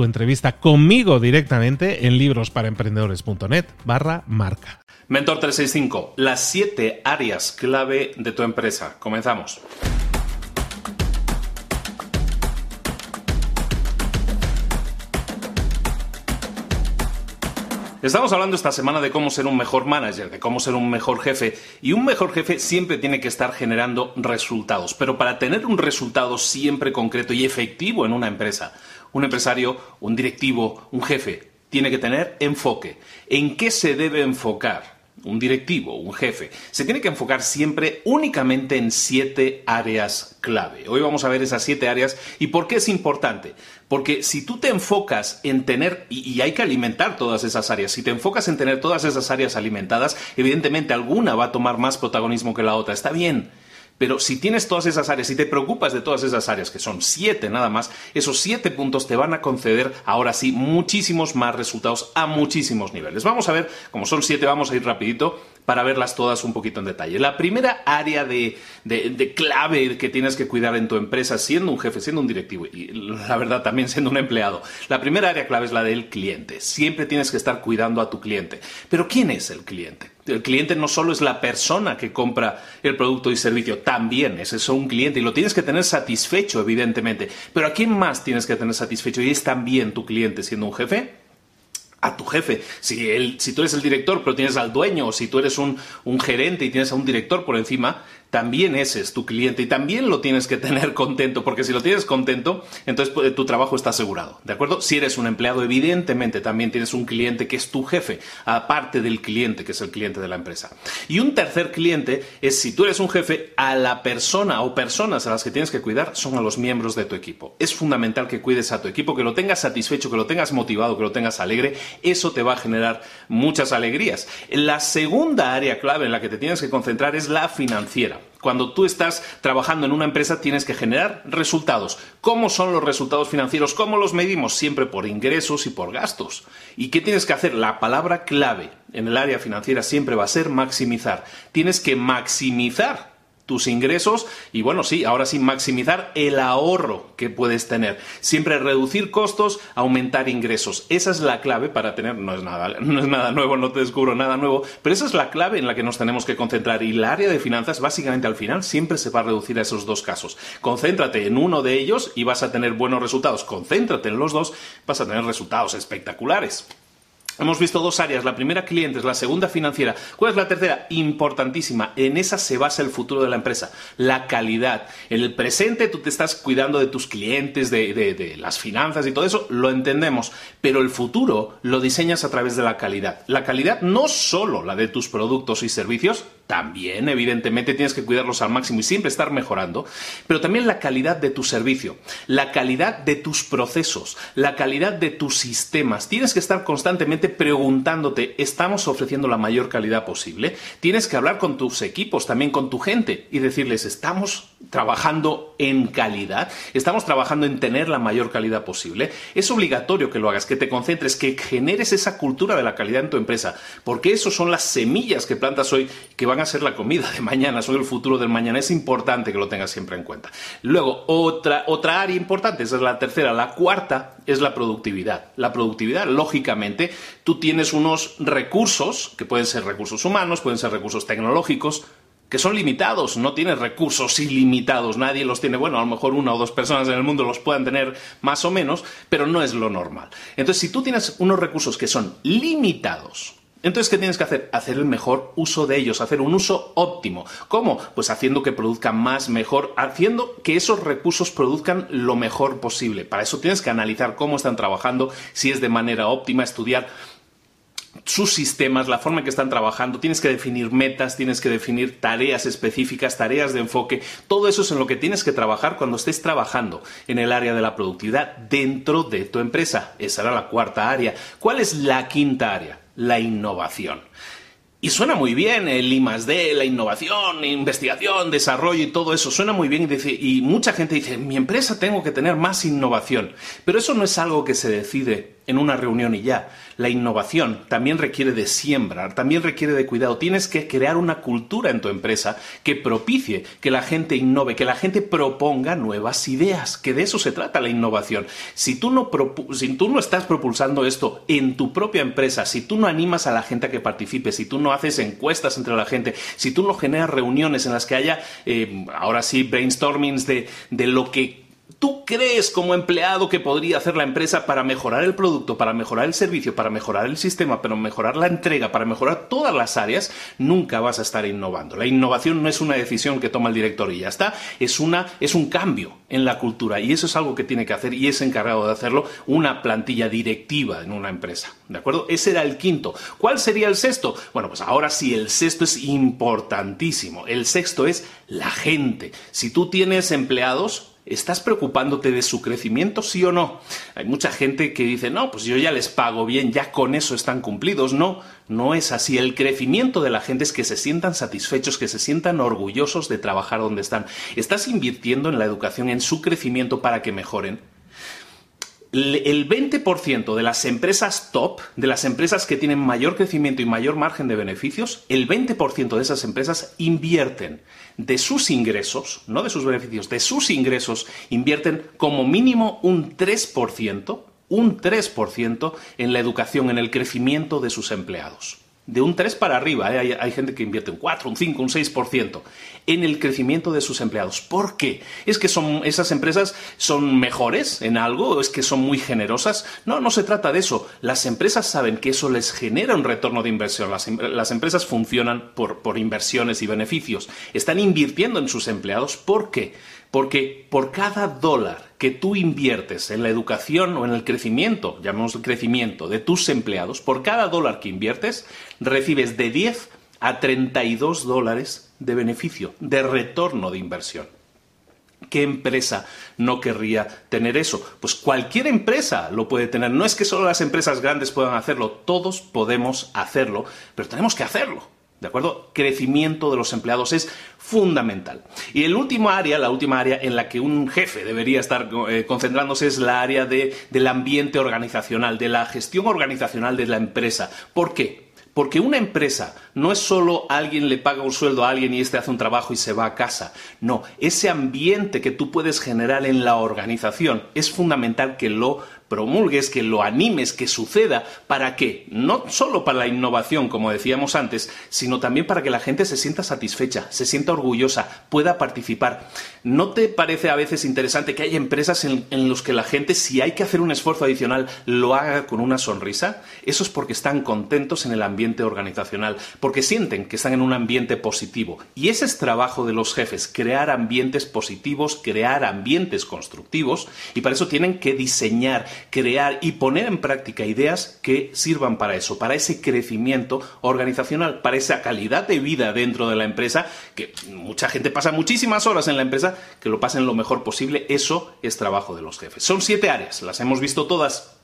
tu entrevista conmigo directamente en librosparaemprendedores.net barra marca. Mentor 365, las siete áreas clave de tu empresa. Comenzamos. Estamos hablando esta semana de cómo ser un mejor manager, de cómo ser un mejor jefe. Y un mejor jefe siempre tiene que estar generando resultados. Pero para tener un resultado siempre concreto y efectivo en una empresa, un empresario, un directivo, un jefe, tiene que tener enfoque. ¿En qué se debe enfocar? un directivo, un jefe, se tiene que enfocar siempre únicamente en siete áreas clave. Hoy vamos a ver esas siete áreas y por qué es importante. Porque si tú te enfocas en tener, y, hay que alimentar todas esas áreas, si te enfocas en tener todas esas áreas alimentadas, evidentemente alguna va a tomar más protagonismo que la otra. Está bien, pero si tienes todas esas áreas y te preocupas de todas esas áreas, que son siete nada más, esos siete puntos te van a conceder ahora sí muchísimos más resultados a muchísimos niveles. Vamos a ver, como son siete, vamos a ir rapidito para verlas todas un poquito en detalle. La primera área de, clave que tienes que cuidar en tu empresa, siendo un jefe, siendo un directivo y la verdad también siendo un empleado, la primera área clave es la del cliente. Siempre tienes que estar cuidando a tu cliente. Pero ¿quién es el cliente? El cliente no solo es la persona que compra el producto y servicio, también es eso un cliente y lo tienes que tener satisfecho, evidentemente. Pero ¿a quién más tienes que tener satisfecho? Y es también tu cliente siendo un jefe a tu jefe. Si, él, si tú eres el director pero tienes al dueño, o si tú eres un, un gerente y tienes a un director por encima, también ese es tu cliente y también lo tienes que tener contento, porque si lo tienes contento, entonces pues, tu trabajo está asegurado, ¿de acuerdo? Si eres un empleado, evidentemente también tienes un cliente que es tu jefe, aparte del cliente que es el cliente de la empresa. Y un tercer cliente es si tú eres un jefe, a la persona o personas a las que tienes que cuidar son a los miembros de tu equipo. Es fundamental que cuides a tu equipo, que lo tengas satisfecho, que lo tengas motivado, que lo tengas alegre, eso te va a generar muchas alegrías. La segunda área clave en la que te tienes que concentrar es la financiera. Cuando tú estás trabajando en una empresa tienes que generar resultados. ¿Cómo son los resultados financieros? ¿Cómo los medimos? Siempre por ingresos y por gastos. ¿Y qué tienes que hacer? La palabra clave en el área financiera siempre va a ser maximizar. Tienes que maximizar tus ingresos y bueno, sí, ahora sí, maximizar el ahorro que puedes tener. Siempre reducir costos, aumentar ingresos. Esa es la clave para tener, no es nada, no es nada nuevo, no te descubro nada nuevo, pero esa es la clave en la que nos tenemos que concentrar y el área de finanzas básicamente al final siempre se va a reducir a esos dos casos. Concéntrate en uno de ellos y vas a tener buenos resultados. Concéntrate en los dos, vas a tener resultados espectaculares. Hemos visto dos áreas, la primera clientes, la segunda financiera. ¿Cuál es la tercera? Importantísima. En esa se basa el futuro de la empresa, la calidad. En el presente tú te estás cuidando de tus clientes, de, de, las finanzas y todo eso, lo entendemos, pero el futuro lo diseñas a través de la calidad. La calidad no solo la de tus productos y servicios, también, evidentemente, tienes que cuidarlos al máximo y siempre estar mejorando, pero también la calidad de tu servicio, la calidad de tus procesos, la calidad de tus sistemas. Tienes que estar constantemente preguntándote, ¿estamos ofreciendo la mayor calidad posible? Tienes que hablar con tus equipos, también con tu gente y decirles, ¿estamos trabajando en calidad? ¿Estamos trabajando en tener la mayor calidad posible? Es obligatorio que lo hagas, que te concentres, que generes esa cultura de la calidad en tu empresa, porque eso son las semillas que plantas hoy que van a ser la comida de mañana, son el futuro del mañana. Es importante que lo tengas siempre en cuenta. Luego, otra, otra área importante, esa es la tercera. La cuarta es la productividad. La productividad, lógicamente, tú tienes unos recursos, que pueden ser recursos humanos, pueden ser recursos tecnológicos, que son limitados, no tienes recursos ilimitados, nadie los tiene, bueno, a lo mejor una o dos personas en el mundo los puedan tener más o menos, pero no es lo normal. Entonces, si tú tienes unos recursos que son limitados, entonces, ¿qué tienes que hacer? Hacer el mejor uso de ellos, hacer un uso óptimo. ¿Cómo? Pues haciendo que produzcan más, mejor, haciendo que esos recursos produzcan lo mejor posible. Para eso tienes que analizar cómo están trabajando, si es de manera óptima, estudiar sus sistemas, la forma en que están trabajando, tienes que definir metas, tienes que definir tareas específicas, tareas de enfoque, todo eso es en lo que tienes que trabajar cuando estés trabajando en el área de la productividad dentro de tu empresa. Esa era la cuarta área. ¿Cuál es la quinta área? La innovación. Y suena muy bien el I D, la innovación, investigación, desarrollo y todo eso. Suena muy bien y, mucha gente dice, mi empresa tengo que tener más innovación. Pero eso no es algo que se decide en una reunión y ya. La innovación también requiere de siembra, también requiere de cuidado. Tienes que crear una cultura en tu empresa que propicie que la gente innove, que la gente proponga nuevas ideas, que de eso se trata la innovación. Si tú no, si tú no estás propulsando esto en tu propia empresa, si tú no animas a la gente a que participe, si tú no haces encuestas entre la gente, si tú no generas reuniones en las que haya, eh, ahora sí, brainstormings de, de lo que tú crees como empleado que podría hacer la empresa para mejorar el producto, para mejorar el servicio, para mejorar el sistema, para mejorar la entrega, para mejorar todas las áreas, nunca vas a estar innovando. La innovación no es una decisión que toma el director y ya está, es, una, es un cambio en la cultura y eso es algo que tiene que hacer y es encargado de hacerlo una plantilla directiva en una empresa. ¿De acuerdo? Ese era el quinto. ¿Cuál sería el sexto? Bueno, pues ahora sí, el sexto es importantísimo. El sexto es la gente. Si tú tienes empleados, ¿Estás preocupándote de su crecimiento, sí o no? Hay mucha gente que dice, no, pues yo ya les pago bien, ya con eso están cumplidos. No, no es así. El crecimiento de la gente es que se sientan satisfechos, que se sientan orgullosos de trabajar donde están. ¿Estás invirtiendo en la educación, en su crecimiento para que mejoren? El 20% de las empresas top, de las empresas que tienen mayor crecimiento y mayor margen de beneficios, el 20% de esas empresas invierten de sus ingresos, no de sus beneficios, de sus ingresos, invierten como mínimo un 3%, un 3% en la educación, en el crecimiento de sus empleados de un 3 para arriba. ¿eh? Hay, gente que invierte un 4, un 5, un 6% en el crecimiento de sus empleados. ¿Por qué? ¿Es que son, esas empresas son mejores en algo? ¿O es que son muy generosas? No, no se trata de eso. Las empresas saben que eso les genera un retorno de inversión. Las, em, empresas funcionan por, por inversiones y beneficios. Están invirtiendo en sus empleados. ¿Por qué? Porque por cada dólar que tú inviertes en la educación o en el crecimiento, llamemos el crecimiento de tus empleados, por cada dólar que inviertes, recibes de 10 a 32 dólares de beneficio, de retorno de inversión. ¿Qué empresa no querría tener eso? Pues cualquier empresa lo puede tener. No es que solo las empresas grandes puedan hacerlo, todos podemos hacerlo, pero tenemos que hacerlo. ¿De acuerdo? Crecimiento de los empleados es fundamental. Y el último área, la última área en la que un jefe debería estar eh, concentrándose es la área del ambiente organizacional, de la gestión organizacional de la empresa. ¿Por qué? Porque una empresa no es solo alguien le paga un sueldo a alguien y éste hace un trabajo y se va a casa. No, ese ambiente que tú puedes generar en la organización es fundamental que lo promulgues, que lo animes, que suceda, ¿para qué? No solo para la innovación, como decíamos antes, sino también para que la gente se sienta satisfecha, se sienta orgullosa, pueda participar. ¿No te parece a veces interesante que haya empresas en, en las que la gente, si hay que hacer un esfuerzo adicional, lo haga con una sonrisa? Eso es porque están contentos en el ambiente organizacional, porque sienten que están en un ambiente positivo. Y ese es trabajo de los jefes, crear ambientes positivos, crear ambientes constructivos, y para eso tienen que diseñar, crear y poner en práctica ideas que sirvan para eso, para ese crecimiento organizacional, para esa calidad de vida dentro de la empresa, que mucha gente pasa muchísimas horas en la empresa, que lo pasen lo mejor posible, eso es trabajo de los jefes. Son siete áreas, las hemos visto todas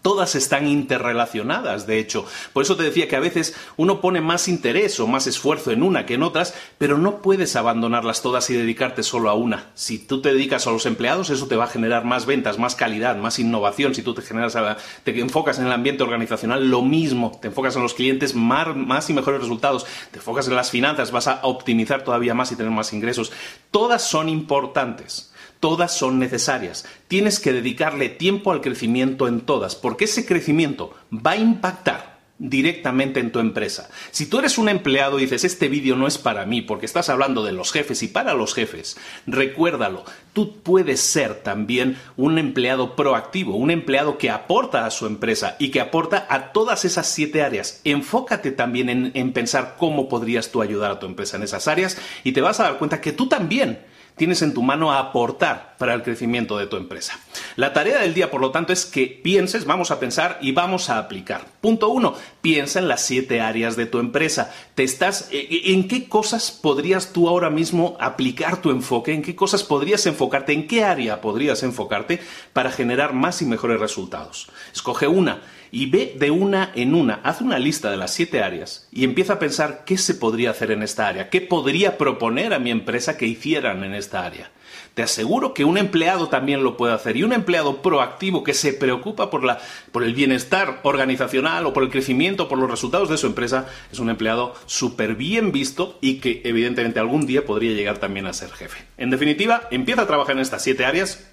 Todas están interrelacionadas, de hecho. Por eso te decía que a veces uno pone más interés o más esfuerzo en una que en otras, pero no puedes abandonarlas todas y dedicarte solo a una. Si tú te dedicas a los empleados, eso te va a generar más ventas, más calidad, más innovación. Si tú te, generas te enfocas en el ambiente organizacional, lo mismo. Te enfocas en los clientes, más y mejores resultados. Te enfocas en las finanzas, vas a optimizar todavía más y tener más ingresos. Todas son importantes todas son necesarias. Tienes que dedicarle tiempo al crecimiento en todas, porque ese crecimiento va a impactar directamente en tu empresa. Si tú eres un empleado y dices, este vídeo no es para mí porque estás hablando de los jefes y para los jefes, recuérdalo, tú puedes ser también un empleado proactivo, un empleado que aporta a su empresa y que aporta a todas esas siete áreas. Enfócate también en, en pensar cómo podrías tú ayudar a tu empresa en esas áreas y te vas a dar cuenta que tú también tienes en tu mano a aportar para el crecimiento de tu empresa. La tarea del día, por lo tanto, es que pienses, vamos a pensar y vamos a aplicar. Punto uno, piensa en las siete áreas de tu empresa. Te estás, eh, eh, ¿En qué cosas podrías tú ahora mismo aplicar tu enfoque? ¿En qué cosas podrías enfocarte? ¿En qué área podrías enfocarte para generar más y mejores resultados? Escoge una y ve de una en una, haz una lista de las siete áreas y empieza a pensar qué se podría hacer en esta área, qué podría proponer a mi empresa que hicieran en esta área. Te aseguro que un empleado también lo puede hacer y un empleado proactivo que se preocupa por, la, por el bienestar organizacional o por el crecimiento, por los resultados de su empresa, es un empleado súper bien visto y que evidentemente algún día podría llegar también a ser jefe. En definitiva, empieza a trabajar en estas siete áreas.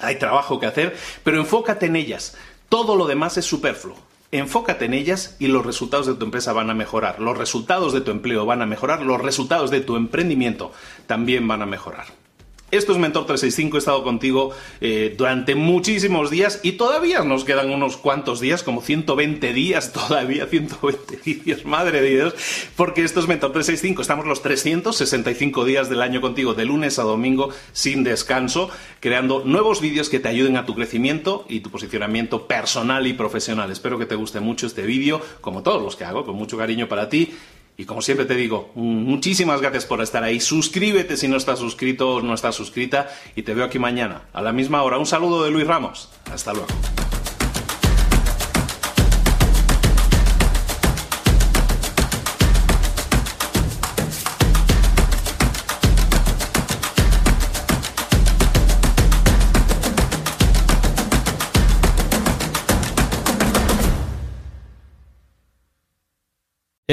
Hay trabajo que hacer, pero enfócate en ellas. Todo lo demás es superfluo. Enfócate en ellas y los resultados de tu empresa van a mejorar. Los resultados de tu empleo van a mejorar. Los resultados de tu emprendimiento también van a mejorar. Esto es Mentor 365, he estado contigo eh, durante muchísimos días y todavía nos quedan unos cuantos días, como 120 días todavía, 120 días, madre de Dios, porque esto es Mentor 365, estamos los 365 días del año contigo, de lunes a domingo, sin descanso, creando nuevos vídeos que te ayuden a tu crecimiento y tu posicionamiento personal y profesional. Espero que te guste mucho este vídeo, como todos los que hago, con mucho cariño para ti. Y como siempre te digo, muchísimas gracias por estar ahí. Suscríbete si no estás suscrito o no estás suscrita y te veo aquí mañana a la misma hora. Un saludo de Luis Ramos. Hasta luego.